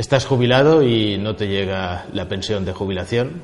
Estás jubilado y no te llega la pensión de jubilación.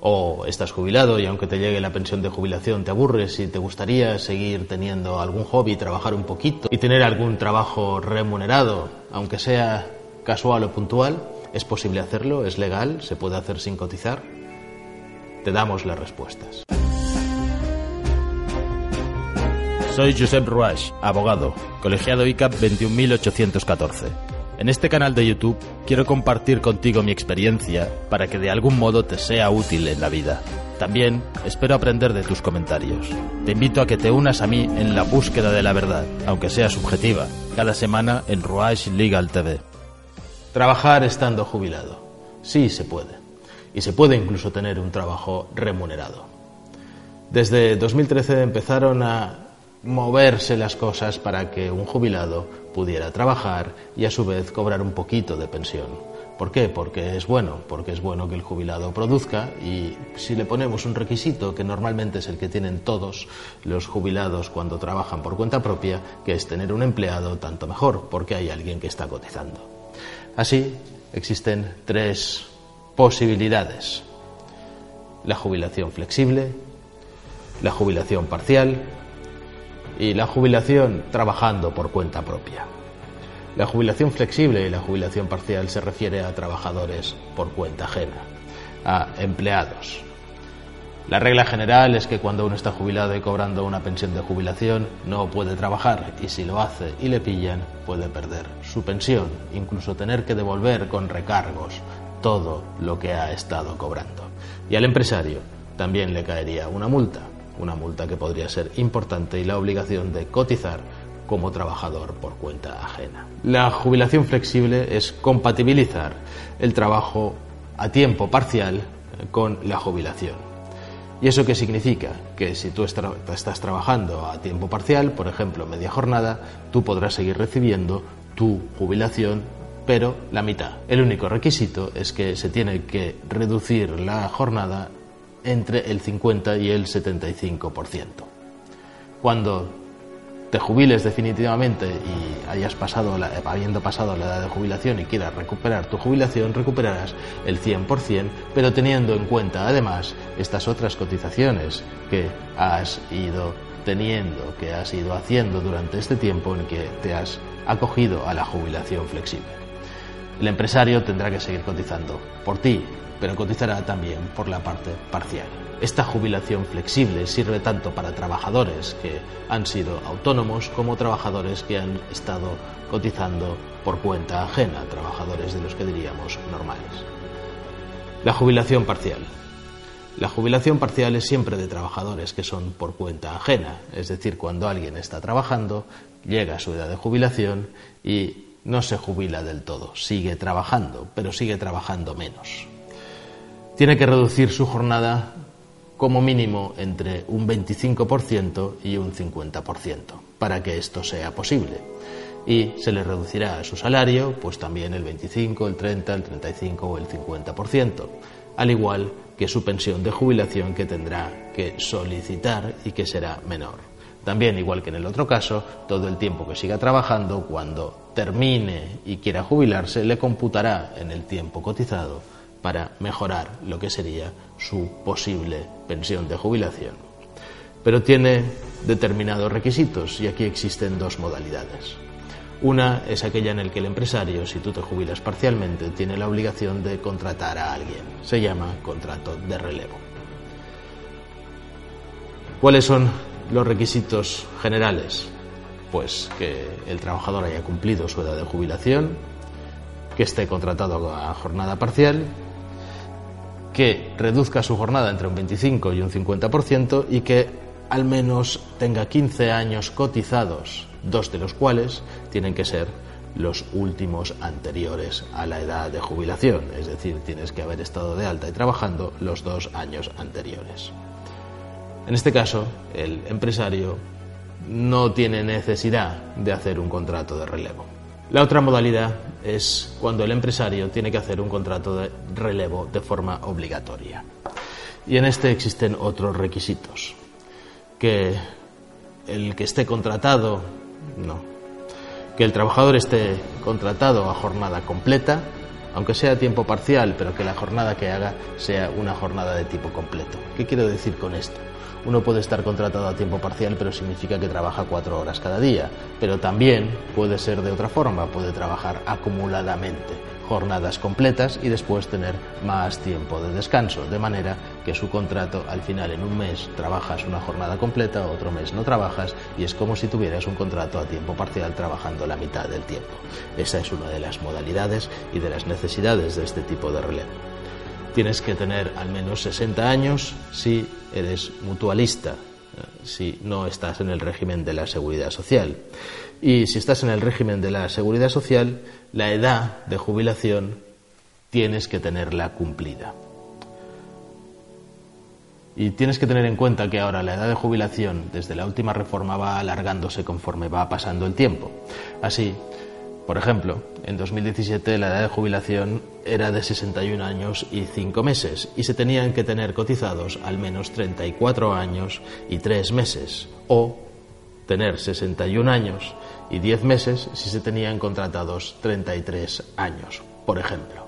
O estás jubilado y aunque te llegue la pensión de jubilación te aburres y te gustaría seguir teniendo algún hobby, trabajar un poquito y tener algún trabajo remunerado, aunque sea casual o puntual. ¿Es posible hacerlo? ¿Es legal? ¿Se puede hacer sin cotizar? Te damos las respuestas. Soy Josep Ruach, abogado, colegiado ICAP 21814. En este canal de YouTube quiero compartir contigo mi experiencia para que de algún modo te sea útil en la vida. También espero aprender de tus comentarios. Te invito a que te unas a mí en la búsqueda de la verdad, aunque sea subjetiva, cada semana en Ruach Legal TV. Trabajar estando jubilado. Sí se puede. Y se puede incluso tener un trabajo remunerado. Desde 2013 empezaron a moverse las cosas para que un jubilado pudiera trabajar y a su vez cobrar un poquito de pensión. ¿Por qué? Porque es bueno, porque es bueno que el jubilado produzca y si le ponemos un requisito que normalmente es el que tienen todos los jubilados cuando trabajan por cuenta propia, que es tener un empleado, tanto mejor, porque hay alguien que está cotizando. Así, existen tres posibilidades. La jubilación flexible, la jubilación parcial y la jubilación trabajando por cuenta propia. La jubilación flexible y la jubilación parcial se refiere a trabajadores por cuenta ajena, a empleados. La regla general es que cuando uno está jubilado y cobrando una pensión de jubilación no puede trabajar y si lo hace y le pillan puede perder su pensión, incluso tener que devolver con recargos todo lo que ha estado cobrando. Y al empresario también le caería una multa una multa que podría ser importante y la obligación de cotizar como trabajador por cuenta ajena. La jubilación flexible es compatibilizar el trabajo a tiempo parcial con la jubilación. ¿Y eso qué significa? Que si tú estás trabajando a tiempo parcial, por ejemplo media jornada, tú podrás seguir recibiendo tu jubilación, pero la mitad. El único requisito es que se tiene que reducir la jornada entre el 50 y el 75%. Cuando te jubiles definitivamente y hayas pasado habiendo pasado la edad de jubilación y quieras recuperar tu jubilación, recuperarás el 100%, pero teniendo en cuenta además estas otras cotizaciones que has ido teniendo, que has ido haciendo durante este tiempo en que te has acogido a la jubilación flexible. El empresario tendrá que seguir cotizando por ti, pero cotizará también por la parte parcial. Esta jubilación flexible sirve tanto para trabajadores que han sido autónomos como trabajadores que han estado cotizando por cuenta ajena, trabajadores de los que diríamos normales. La jubilación parcial. La jubilación parcial es siempre de trabajadores que son por cuenta ajena, es decir, cuando alguien está trabajando, llega a su edad de jubilación y no se jubila del todo, sigue trabajando, pero sigue trabajando menos tiene que reducir su jornada como mínimo entre un 25% y un 50% para que esto sea posible. Y se le reducirá su salario, pues también el 25, el 30, el 35 o el 50%, al igual que su pensión de jubilación que tendrá que solicitar y que será menor. También, igual que en el otro caso, todo el tiempo que siga trabajando, cuando termine y quiera jubilarse, le computará en el tiempo cotizado para mejorar lo que sería su posible pensión de jubilación. Pero tiene determinados requisitos y aquí existen dos modalidades. Una es aquella en la que el empresario, si tú te jubilas parcialmente, tiene la obligación de contratar a alguien. Se llama contrato de relevo. ¿Cuáles son los requisitos generales? Pues que el trabajador haya cumplido su edad de jubilación, que esté contratado a jornada parcial que reduzca su jornada entre un 25 y un 50% y que al menos tenga 15 años cotizados, dos de los cuales tienen que ser los últimos anteriores a la edad de jubilación, es decir, tienes que haber estado de alta y trabajando los dos años anteriores. En este caso, el empresario no tiene necesidad de hacer un contrato de relevo. La otra modalidad es cuando el empresario tiene que hacer un contrato de relevo de forma obligatoria. Y en este existen otros requisitos. Que el que esté contratado, no. Que el trabajador esté contratado a jornada completa, aunque sea a tiempo parcial, pero que la jornada que haga sea una jornada de tipo completo. ¿Qué quiero decir con esto? Uno puede estar contratado a tiempo parcial, pero significa que trabaja cuatro horas cada día. Pero también puede ser de otra forma, puede trabajar acumuladamente, jornadas completas y después tener más tiempo de descanso, de manera que su contrato al final en un mes trabajas una jornada completa, otro mes no trabajas y es como si tuvieras un contrato a tiempo parcial trabajando la mitad del tiempo. Esa es una de las modalidades y de las necesidades de este tipo de relevo. Tienes que tener al menos 60 años si eres mutualista, eh, si no estás en el régimen de la seguridad social. Y si estás en el régimen de la seguridad social, la edad de jubilación tienes que tenerla cumplida. Y tienes que tener en cuenta que ahora la edad de jubilación desde la última reforma va alargándose conforme va pasando el tiempo. Así, por ejemplo, en 2017 la edad de jubilación era de 61 años y 5 meses y se tenían que tener cotizados al menos 34 años y 3 meses o tener 61 años y 10 meses si se tenían contratados 33 años, por ejemplo.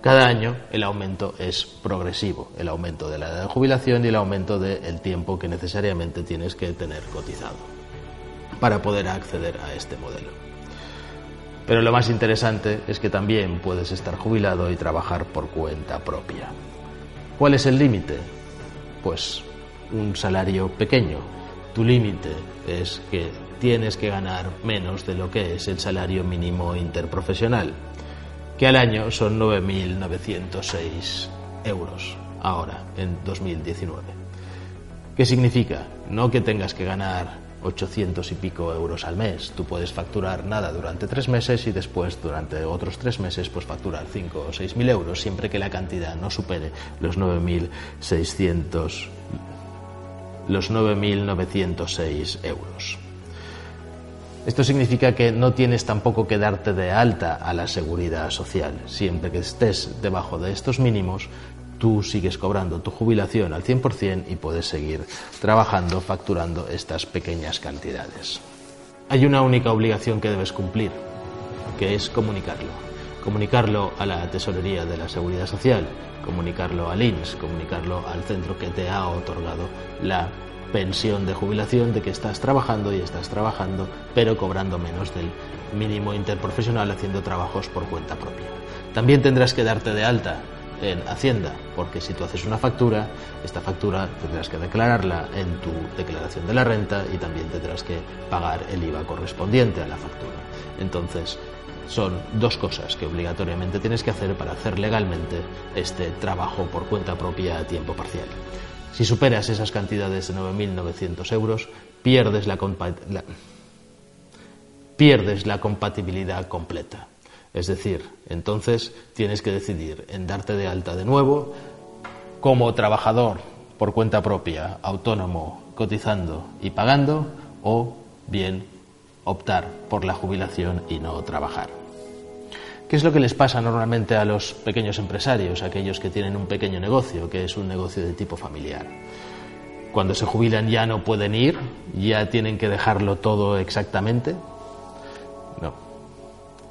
Cada año el aumento es progresivo, el aumento de la edad de jubilación y el aumento del tiempo que necesariamente tienes que tener cotizado para poder acceder a este modelo. Pero lo más interesante es que también puedes estar jubilado y trabajar por cuenta propia. ¿Cuál es el límite? Pues un salario pequeño. Tu límite es que tienes que ganar menos de lo que es el salario mínimo interprofesional, que al año son 9.906 euros, ahora, en 2019. ¿Qué significa? No que tengas que ganar 800 y pico euros al mes. Tú puedes facturar nada durante tres meses y después durante otros tres meses pues facturar 5 o 6 mil euros siempre que la cantidad no supere los 9.600 los 9.906 euros. Esto significa que no tienes tampoco que darte de alta a la seguridad social. Siempre que estés debajo de estos mínimos, tú sigues cobrando tu jubilación al 100% y puedes seguir trabajando, facturando estas pequeñas cantidades. Hay una única obligación que debes cumplir, que es comunicarlo. Comunicarlo a la Tesorería de la Seguridad Social, comunicarlo al INS, comunicarlo al centro que te ha otorgado la pensión de jubilación de que estás trabajando y estás trabajando, pero cobrando menos del mínimo interprofesional haciendo trabajos por cuenta propia. También tendrás que darte de alta en Hacienda, porque si tú haces una factura, esta factura tendrás que declararla en tu declaración de la renta y también tendrás que pagar el IVA correspondiente a la factura. Entonces, son dos cosas que obligatoriamente tienes que hacer para hacer legalmente este trabajo por cuenta propia a tiempo parcial. Si superas esas cantidades de 9.900 euros, pierdes la, pierdes la compatibilidad completa. Es decir, entonces tienes que decidir en darte de alta de nuevo como trabajador por cuenta propia, autónomo, cotizando y pagando, o bien optar por la jubilación y no trabajar. ¿Qué es lo que les pasa normalmente a los pequeños empresarios, aquellos que tienen un pequeño negocio, que es un negocio de tipo familiar? Cuando se jubilan ya no pueden ir, ya tienen que dejarlo todo exactamente.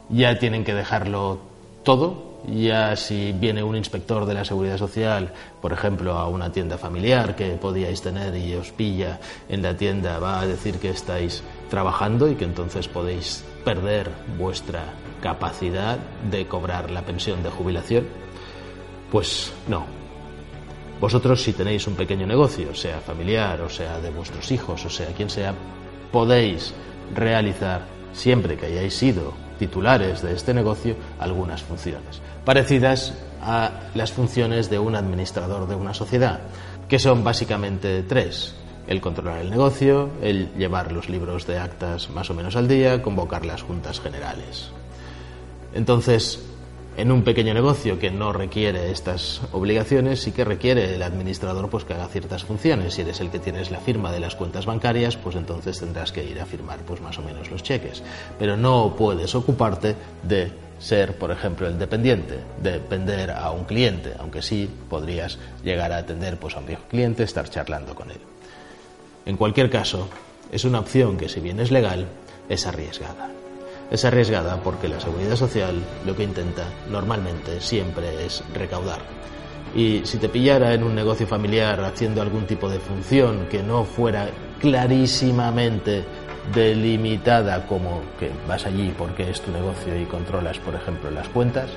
Ya tienen que dejarlo todo. Ya si viene un inspector de la seguridad social, por ejemplo, a una tienda familiar que podíais tener y os pilla en la tienda, va a decir que estáis trabajando y que entonces podéis perder vuestra capacidad de cobrar la pensión de jubilación. Pues no. Vosotros si tenéis un pequeño negocio, sea familiar o sea de vuestros hijos o sea quien sea, podéis realizar siempre que hayáis sido titulares de este negocio algunas funciones, parecidas a las funciones de un administrador de una sociedad, que son básicamente tres. El controlar el negocio, el llevar los libros de actas más o menos al día, convocar las juntas generales. Entonces, en un pequeño negocio que no requiere estas obligaciones, sí que requiere el administrador pues que haga ciertas funciones. Si eres el que tienes la firma de las cuentas bancarias, pues entonces tendrás que ir a firmar pues más o menos los cheques. Pero no puedes ocuparte de ser, por ejemplo, el dependiente, de depender a un cliente, aunque sí podrías llegar a atender pues a un viejo cliente, estar charlando con él. En cualquier caso, es una opción que si bien es legal, es arriesgada. Es arriesgada porque la seguridad social lo que intenta normalmente siempre es recaudar. Y si te pillara en un negocio familiar haciendo algún tipo de función que no fuera clarísimamente delimitada como que vas allí porque es tu negocio y controlas, por ejemplo, las cuentas,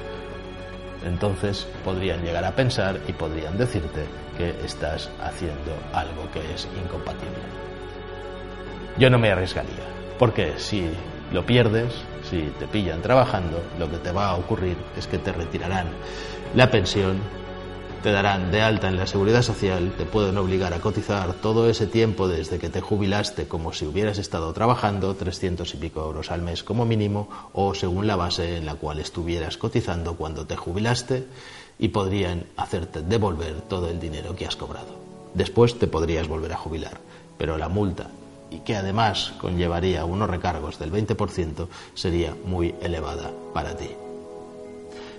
entonces podrían llegar a pensar y podrían decirte que estás haciendo algo que es incompatible. Yo no me arriesgaría, porque si lo pierdes, si te pillan trabajando, lo que te va a ocurrir es que te retirarán la pensión te darán de alta en la seguridad social, te pueden obligar a cotizar todo ese tiempo desde que te jubilaste como si hubieras estado trabajando, 300 y pico euros al mes como mínimo, o según la base en la cual estuvieras cotizando cuando te jubilaste, y podrían hacerte devolver todo el dinero que has cobrado. Después te podrías volver a jubilar, pero la multa, y que además conllevaría unos recargos del 20%, sería muy elevada para ti.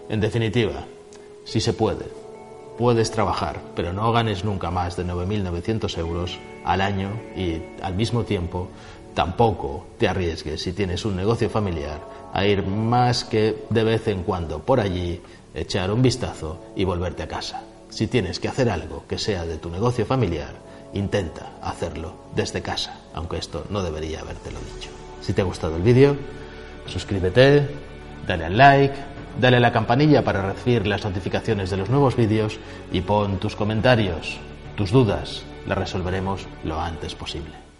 En definitiva, si se puede, puedes trabajar, pero no ganes nunca más de 9.900 euros al año y al mismo tiempo tampoco te arriesgues si tienes un negocio familiar a ir más que de vez en cuando por allí, echar un vistazo y volverte a casa. Si tienes que hacer algo que sea de tu negocio familiar, intenta hacerlo desde casa, aunque esto no debería habértelo dicho. Si te ha gustado el vídeo, suscríbete, dale al like, Dale a la campanilla para recibir las notificaciones de los nuevos vídeos y pon tus comentarios, tus dudas, las resolveremos lo antes posible.